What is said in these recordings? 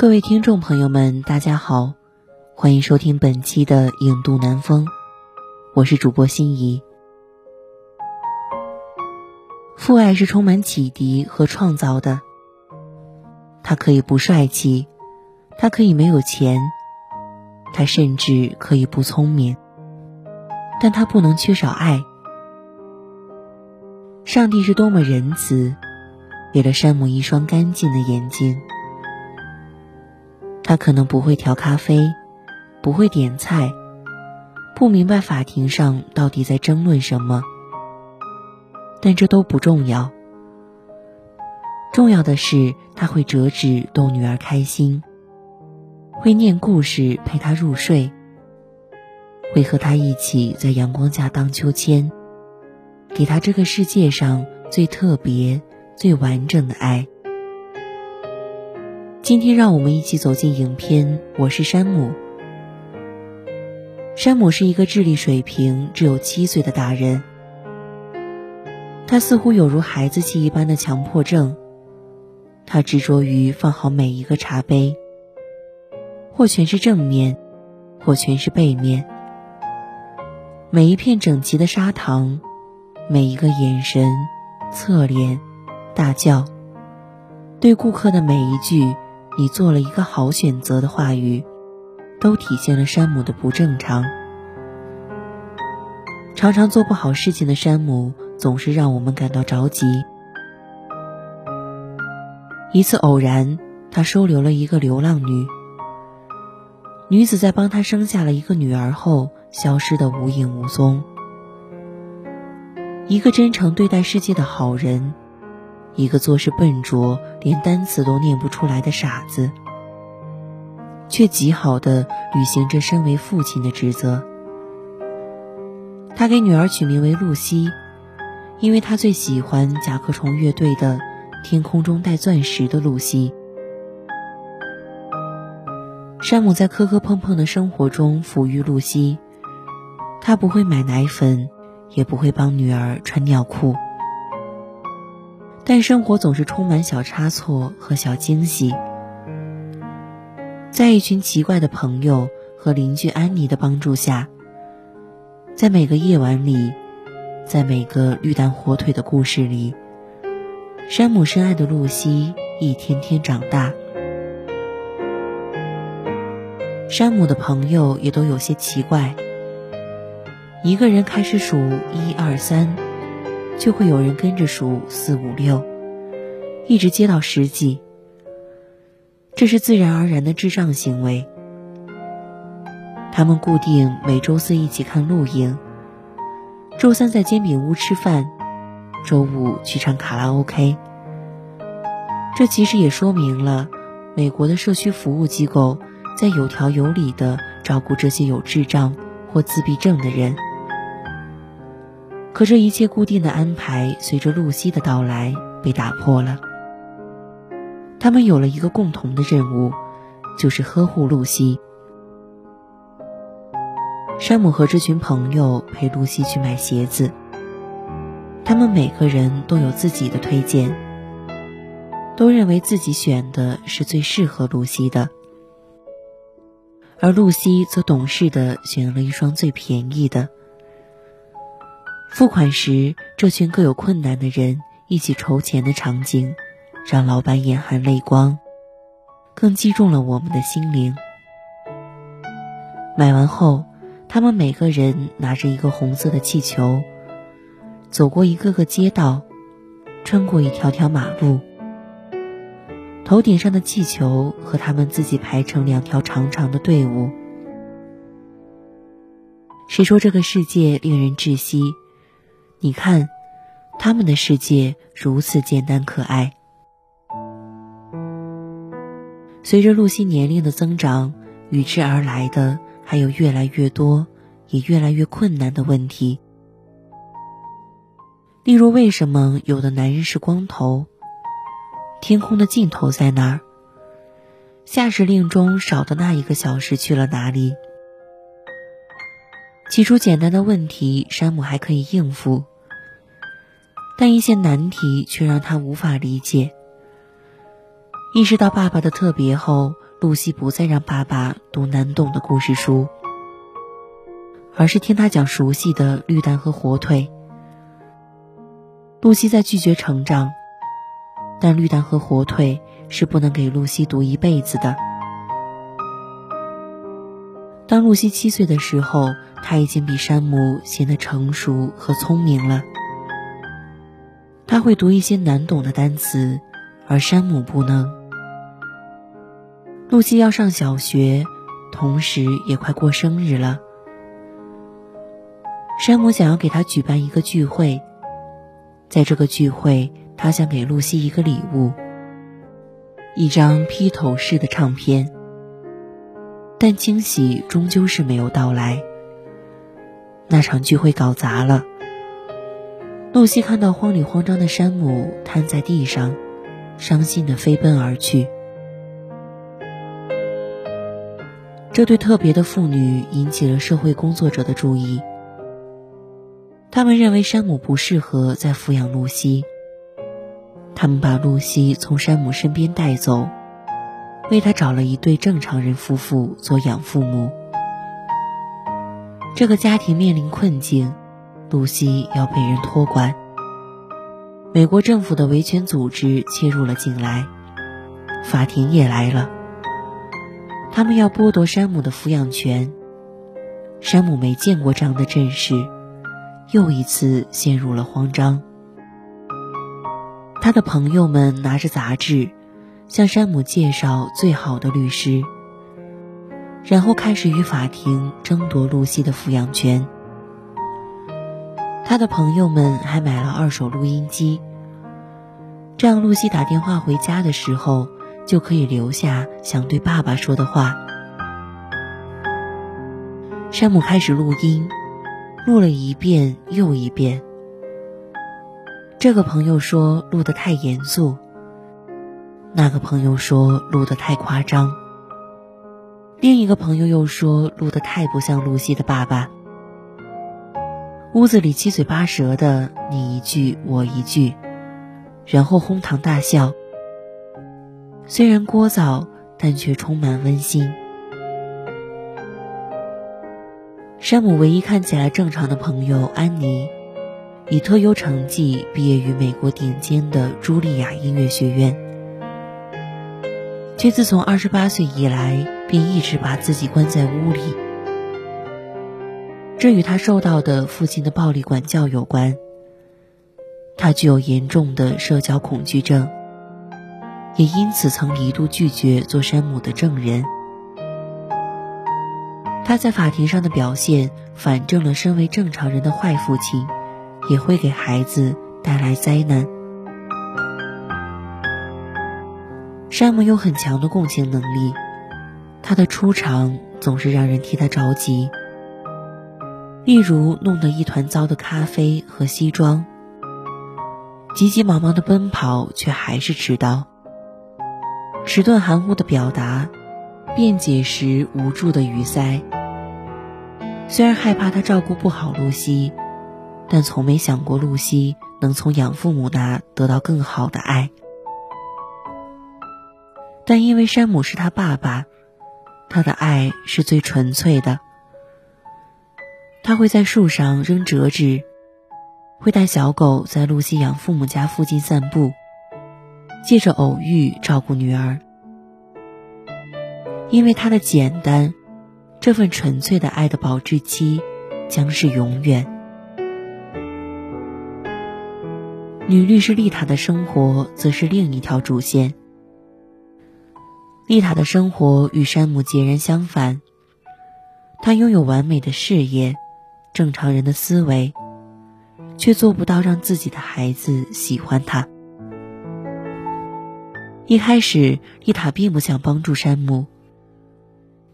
各位听众朋友们，大家好，欢迎收听本期的《影渡南风》，我是主播心怡。父爱是充满启迪和创造的，他可以不帅气，他可以没有钱，他甚至可以不聪明，但他不能缺少爱。上帝是多么仁慈，给了山姆一双干净的眼睛。他可能不会调咖啡，不会点菜，不明白法庭上到底在争论什么，但这都不重要。重要的是他会折纸逗女儿开心，会念故事陪她入睡，会和她一起在阳光下荡秋千，给她这个世界上最特别、最完整的爱。今天，让我们一起走进影片《我是山姆》。山姆是一个智力水平只有七岁的大人，他似乎有如孩子气一般的强迫症。他执着于放好每一个茶杯，或全是正面，或全是背面。每一片整齐的砂糖，每一个眼神、侧脸、大叫，对顾客的每一句。你做了一个好选择的话语，都体现了山姆的不正常。常常做不好事情的山姆，总是让我们感到着急。一次偶然，他收留了一个流浪女。女子在帮他生下了一个女儿后，消失的无影无踪。一个真诚对待世界的好人。一个做事笨拙、连单词都念不出来的傻子，却极好的履行着身为父亲的职责。他给女儿取名为露西，因为他最喜欢甲壳虫乐队的《天空中带钻石的露西》。山姆在磕磕碰碰的生活中抚育露西，他不会买奶粉，也不会帮女儿穿尿裤。但生活总是充满小差错和小惊喜，在一群奇怪的朋友和邻居安妮的帮助下，在每个夜晚里，在每个绿蛋火腿的故事里，山姆深爱的露西一天天长大。山姆的朋友也都有些奇怪，一个人开始数一二三。就会有人跟着数四五六，一直接到十几。这是自然而然的智障行为。他们固定每周四一起看录影，周三在煎饼屋吃饭，周五去唱卡拉 OK。这其实也说明了，美国的社区服务机构在有条有理的照顾这些有智障或自闭症的人。可这一切固定的安排，随着露西的到来被打破了。他们有了一个共同的任务，就是呵护露西。山姆和这群朋友陪露西去买鞋子，他们每个人都有自己的推荐，都认为自己选的是最适合露西的，而露西则懂事的选了一双最便宜的。付款时，这群各有困难的人一起筹钱的场景，让老板眼含泪光，更击中了我们的心灵。买完后，他们每个人拿着一个红色的气球，走过一个个街道，穿过一条条马路，头顶上的气球和他们自己排成两条长长的队伍。谁说这个世界令人窒息？你看，他们的世界如此简单可爱。随着露西年龄的增长，与之而来的还有越来越多、也越来越困难的问题。例如，为什么有的男人是光头？天空的尽头在哪儿？下时令中少的那一个小时去了哪里？起初简单的问题，山姆还可以应付，但一些难题却让他无法理解。意识到爸爸的特别后，露西不再让爸爸读难懂的故事书，而是听他讲熟悉的绿蛋和火腿。露西在拒绝成长，但绿蛋和火腿是不能给露西读一辈子的。当露西七岁的时候，他已经比山姆显得成熟和聪明了。他会读一些难懂的单词，而山姆不能。露西要上小学，同时也快过生日了。山姆想要给她举办一个聚会，在这个聚会，他想给露西一个礼物——一张披头士的唱片。但惊喜终究是没有到来。那场聚会搞砸了。露西看到慌里慌张的山姆瘫在地上，伤心的飞奔而去。这对特别的父女引起了社会工作者的注意。他们认为山姆不适合再抚养露西。他们把露西从山姆身边带走，为他找了一对正常人夫妇做养父母。这个家庭面临困境，露西要被人托管。美国政府的维权组织切入了进来，法庭也来了。他们要剥夺山姆的抚养权。山姆没见过这样的阵势，又一次陷入了慌张。他的朋友们拿着杂志，向山姆介绍最好的律师，然后开始与法庭争夺露西的抚养权。他的朋友们还买了二手录音机，这样露西打电话回家的时候。就可以留下想对爸爸说的话。山姆开始录音，录了一遍又一遍。这个朋友说录得太严肃，那个朋友说录得太夸张，另一个朋友又说录得太不像露西的爸爸。屋子里七嘴八舌的，你一句我一句，然后哄堂大笑。虽然聒噪，但却充满温馨。山姆唯一看起来正常的朋友安妮，以特优成绩毕业于美国顶尖的茱莉亚音乐学院，却自从二十八岁以来便一直把自己关在屋里。这与他受到的父亲的暴力管教有关。他具有严重的社交恐惧症。也因此曾一度拒绝做山姆的证人。他在法庭上的表现反证了身为正常人的坏父亲也会给孩子带来灾难。山姆有很强的共情能力，他的出场总是让人替他着急。例如弄得一团糟的咖啡和西装，急急忙忙的奔跑却还是迟到。迟钝含糊的表达，辩解时无助的语塞。虽然害怕他照顾不好露西，但从没想过露西能从养父母那得到更好的爱。但因为山姆是他爸爸，他的爱是最纯粹的。他会在树上扔折纸，会带小狗在露西养父母家附近散步。借着偶遇照顾女儿，因为他的简单，这份纯粹的爱的保质期将是永远。女律师丽塔的生活则是另一条主线。丽塔的生活与山姆截然相反，她拥有完美的事业，正常人的思维，却做不到让自己的孩子喜欢他。一开始，丽塔并不想帮助山姆，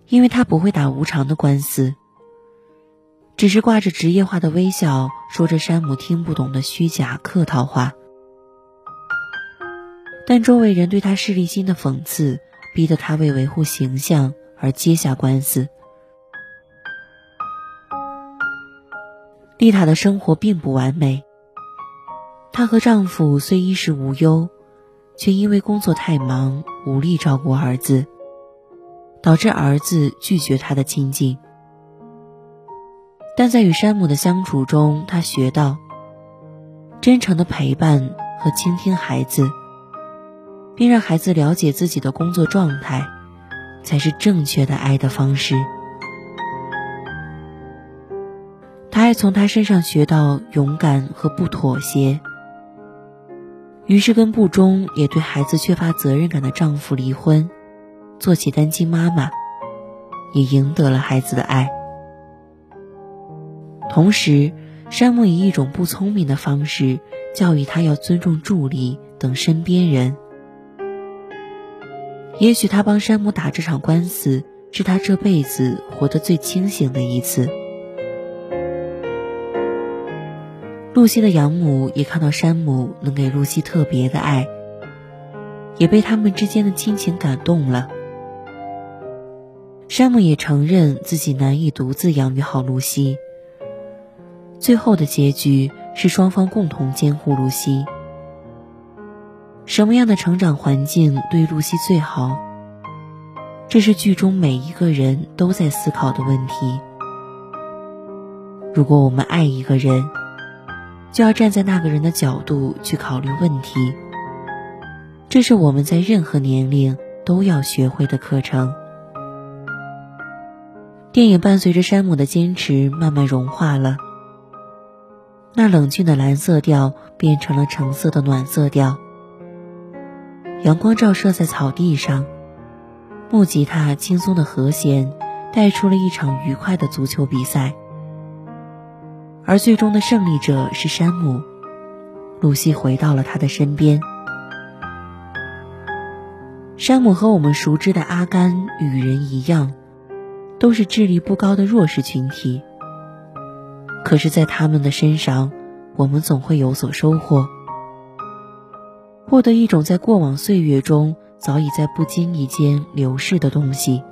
因为他不会打无偿的官司，只是挂着职业化的微笑，说着山姆听不懂的虚假客套话。但周围人对他势利心的讽刺，逼得他为维护形象而接下官司。丽塔的生活并不完美，她和丈夫虽衣食无忧，却因为工作太忙，无力照顾儿子，导致儿子拒绝她的亲近。但在与山姆的相处中，她学到真诚的陪伴和倾听孩子。并让孩子了解自己的工作状态，才是正确的爱的方式。他还从他身上学到勇敢和不妥协，于是跟不忠也对孩子缺乏责任感的丈夫离婚，做起单亲妈妈，也赢得了孩子的爱。同时，山姆以一种不聪明的方式教育他要尊重助理等身边人。也许他帮山姆打这场官司，是他这辈子活得最清醒的一次。露西的养母也看到山姆能给露西特别的爱，也被他们之间的亲情感动了。山姆也承认自己难以独自养育好露西。最后的结局是双方共同监护露西。什么样的成长环境对露西最好？这是剧中每一个人都在思考的问题。如果我们爱一个人，就要站在那个人的角度去考虑问题。这是我们在任何年龄都要学会的课程。电影伴随着山姆的坚持慢慢融化了，那冷峻的蓝色调变成了橙色的暖色调。阳光照射在草地上，木吉他轻松的和弦带出了一场愉快的足球比赛。而最终的胜利者是山姆，露西回到了他的身边。山姆和我们熟知的阿甘与人一样，都是智力不高的弱势群体。可是，在他们的身上，我们总会有所收获。获得一种在过往岁月中早已在不经意间流逝的东西。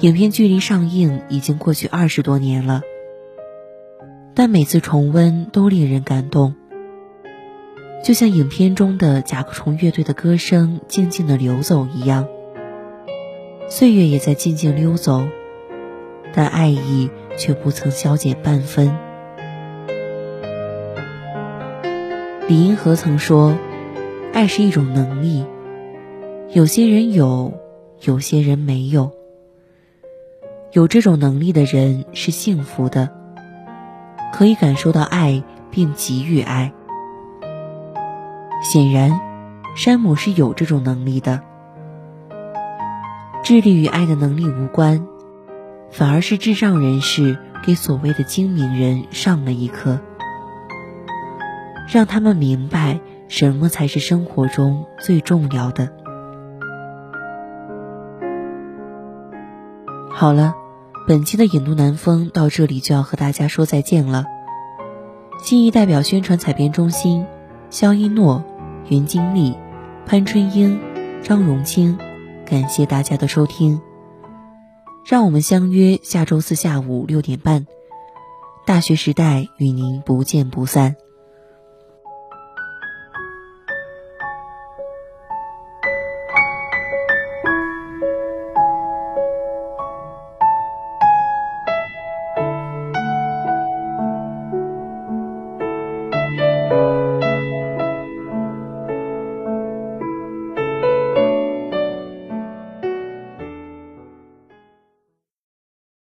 影片距离上映已经过去二十多年了，但每次重温都令人感动。就像影片中的甲壳虫乐队的歌声静静的流走一样，岁月也在静静溜走，但爱意却不曾消减半分。李银河曾说：“爱是一种能力，有些人有，有些人没有。有这种能力的人是幸福的，可以感受到爱并给予爱。显然，山姆是有这种能力的。智力与爱的能力无关，反而是智障人士给所谓的精明人上了一课。”让他们明白什么才是生活中最重要的。好了，本期的影都南风到这里就要和大家说再见了。新一代表宣传采编中心：肖一诺、袁金丽、潘春英、张荣清。感谢大家的收听，让我们相约下周四下午六点半，大学时代与您不见不散。